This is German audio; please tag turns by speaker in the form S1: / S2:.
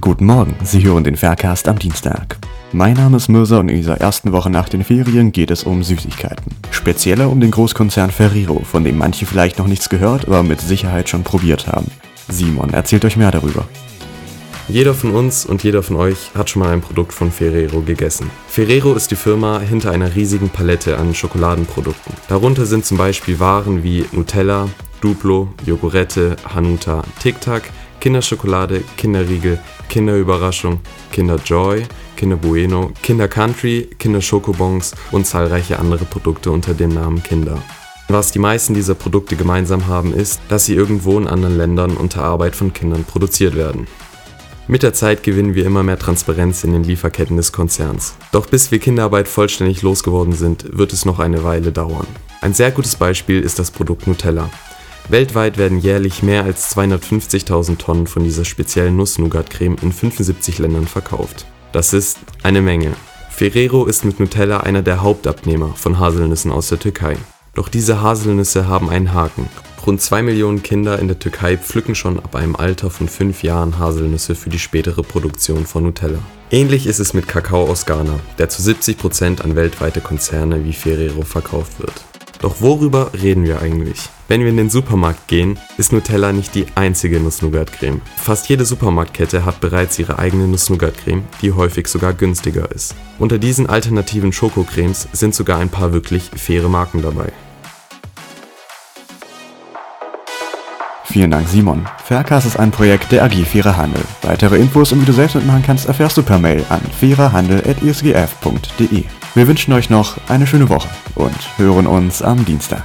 S1: Guten Morgen, Sie hören den Faircast am Dienstag. Mein Name ist Mirza und in dieser ersten Woche nach den Ferien geht es um Süßigkeiten. Spezieller um den Großkonzern Ferrero, von dem manche vielleicht noch nichts gehört, aber mit Sicherheit schon probiert haben. Simon erzählt euch mehr darüber.
S2: Jeder von uns und jeder von euch hat schon mal ein Produkt von Ferrero gegessen. Ferrero ist die Firma hinter einer riesigen Palette an Schokoladenprodukten. Darunter sind zum Beispiel Waren wie Nutella, Duplo, Jogurette, Hanuta, Tic Tac, Kinderschokolade, Kinderriegel, Kinderüberraschung, Kinder Joy, Kinder Bueno, Kinder Country, Kinder Schokobons und zahlreiche andere Produkte unter dem Namen Kinder. Was die meisten dieser Produkte gemeinsam haben, ist, dass sie irgendwo in anderen Ländern unter Arbeit von Kindern produziert werden. Mit der Zeit gewinnen wir immer mehr Transparenz in den Lieferketten des Konzerns. Doch bis wir Kinderarbeit vollständig losgeworden sind, wird es noch eine Weile dauern. Ein sehr gutes Beispiel ist das Produkt Nutella. Weltweit werden jährlich mehr als 250.000 Tonnen von dieser speziellen Nuss-Nougat-Creme in 75 Ländern verkauft. Das ist eine Menge. Ferrero ist mit Nutella einer der Hauptabnehmer von Haselnüssen aus der Türkei. Doch diese Haselnüsse haben einen Haken. Rund 2 Millionen Kinder in der Türkei pflücken schon ab einem Alter von 5 Jahren Haselnüsse für die spätere Produktion von Nutella. Ähnlich ist es mit Kakao aus Ghana, der zu 70% an weltweite Konzerne wie Ferrero verkauft wird. Doch worüber reden wir eigentlich? Wenn wir in den Supermarkt gehen, ist Nutella nicht die einzige Nuss-Nougat-Creme. Fast jede Supermarktkette hat bereits ihre eigene Nuss-Nougat-Creme, die häufig sogar günstiger ist. Unter diesen alternativen Schokocremes sind sogar ein paar wirklich faire Marken dabei.
S1: Vielen Dank, Simon. Faircast ist ein Projekt der AG Fairer Handel. Weitere Infos und wie du selbst mitmachen kannst, erfährst du per Mail an fairerhandel.isgf.de. Wir wünschen euch noch eine schöne Woche und hören uns am Dienstag.